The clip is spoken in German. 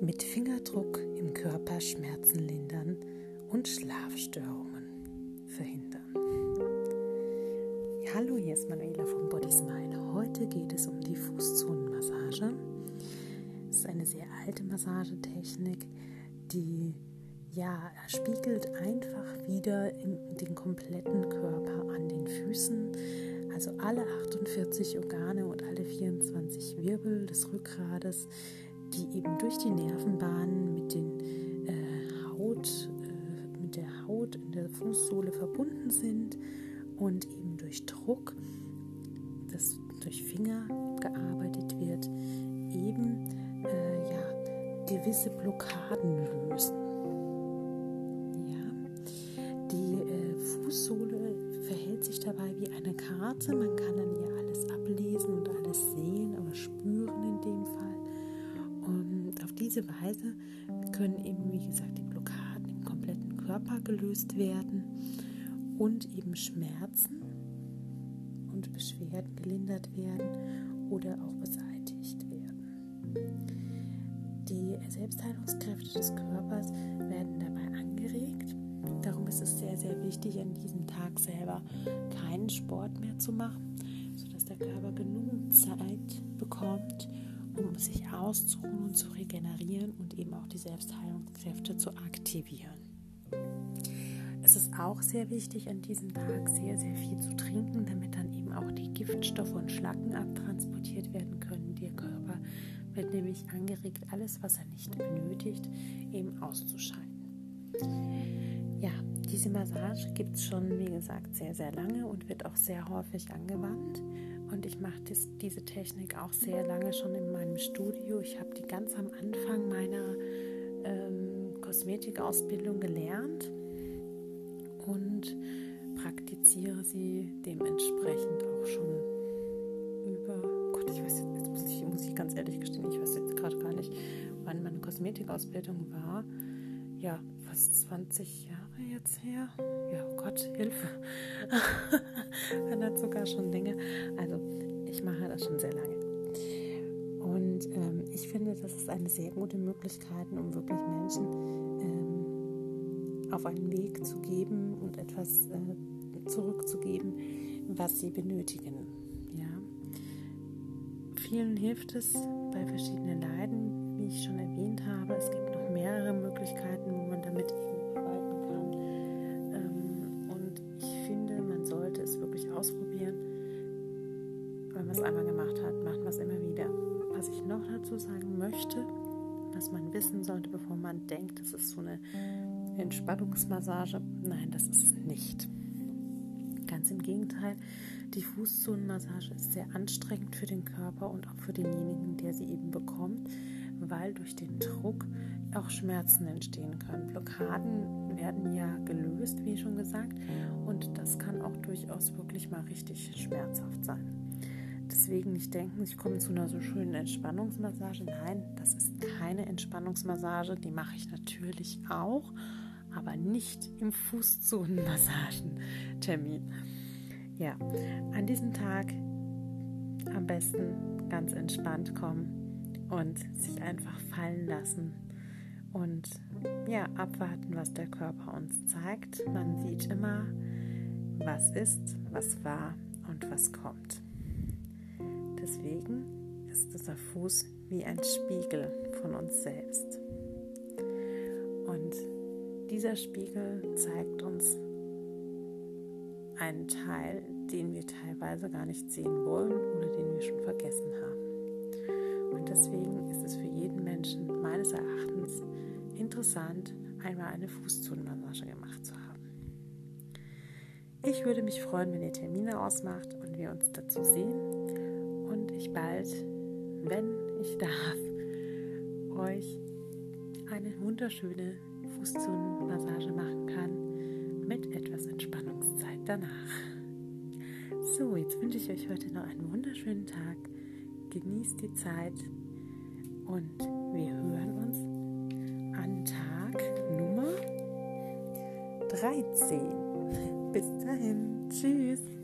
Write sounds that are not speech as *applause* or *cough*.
mit Fingerdruck im Körper Schmerzen lindern und Schlafstörungen verhindern. Hallo, hier ist Manuela von Body Smile. Heute geht es um die Fußzonenmassage. Es ist eine sehr alte Massagetechnik, die ja, spiegelt einfach wieder den kompletten Körper an den Füßen. Also alle 48 Organe und alle 24 Wirbel des Rückgrades die eben durch die Nervenbahnen mit, den, äh, Haut, äh, mit der Haut in der Fußsohle verbunden sind und eben durch Druck, das durch Finger gearbeitet wird, eben äh, ja, gewisse Blockaden lösen. Ja. Die äh, Fußsohle verhält sich dabei wie eine Karte. Man kann diese Weise können eben, wie gesagt, die Blockaden im kompletten Körper gelöst werden und eben Schmerzen und Beschwerden gelindert werden oder auch beseitigt werden. Die Selbstheilungskräfte des Körpers werden dabei angeregt. Darum ist es sehr, sehr wichtig, an diesem Tag selber keinen Sport mehr zu machen, sodass der Körper genug Zeit bekommt, um sich auszuruhen und zu regenerieren und eben auch die Selbstheilungskräfte zu aktivieren. Es ist auch sehr wichtig, an diesem Tag sehr, sehr viel zu trinken, damit dann eben auch die Giftstoffe und Schlacken abtransportiert werden können. Der Körper wird nämlich angeregt, alles, was er nicht benötigt, eben auszuscheiden. Ja, diese Massage gibt es schon, wie gesagt, sehr, sehr lange und wird auch sehr häufig angewandt. Und ich mache diese Technik auch sehr lange schon in meinem Studio. Ich habe die ganz am Anfang meiner ähm, Kosmetikausbildung gelernt und praktiziere sie dementsprechend auch schon über, Gott, ich weiß jetzt, muss ich, muss ich ganz ehrlich gestehen, ich weiß jetzt gerade gar nicht, wann meine Kosmetikausbildung war. Ja, fast 20 Jahre jetzt her. Ja, oh Gott, Hilfe. *laughs* Hat sogar schon länger. Also, ich mache das schon sehr lange. Und ähm, ich finde, das ist eine sehr gute Möglichkeit, um wirklich Menschen ähm, auf einen Weg zu geben und etwas äh, zurückzugeben, was sie benötigen. Ja. Vielen hilft es bei verschiedenen Leiden, wie ich schon erwähnt habe. Es man es einmal gemacht hat, macht man es immer wieder. Was ich noch dazu sagen möchte, was man wissen sollte, bevor man denkt, das ist so eine Entspannungsmassage. Nein, das ist nicht. Ganz im Gegenteil, die Fußzonenmassage ist sehr anstrengend für den Körper und auch für denjenigen, der sie eben bekommt, weil durch den Druck auch Schmerzen entstehen können. Blockaden werden ja gelöst, wie schon gesagt, und das kann auch durchaus wirklich mal richtig schmerzhaft sein. Deswegen nicht denken, ich komme zu einer so schönen Entspannungsmassage. Nein, das ist keine Entspannungsmassage, die mache ich natürlich auch, aber nicht im Fußzonenmassagentermin. Ja, an diesem Tag am besten ganz entspannt kommen und sich einfach fallen lassen und ja, abwarten, was der Körper uns zeigt. Man sieht immer, was ist, was war und was kommt. Deswegen ist dieser Fuß wie ein Spiegel von uns selbst. Und dieser Spiegel zeigt uns einen Teil, den wir teilweise gar nicht sehen wollen oder den wir schon vergessen haben. Und deswegen ist es für jeden Menschen meines Erachtens interessant, einmal eine Fußzonenmassage gemacht zu haben. Ich würde mich freuen, wenn ihr Termine ausmacht und wir uns dazu sehen ich bald, wenn ich darf, euch eine wunderschöne Fußzonenmassage machen kann mit etwas Entspannungszeit danach. So, jetzt wünsche ich euch heute noch einen wunderschönen Tag. Genießt die Zeit und wir hören uns an Tag Nummer 13. Bis dahin. Tschüss.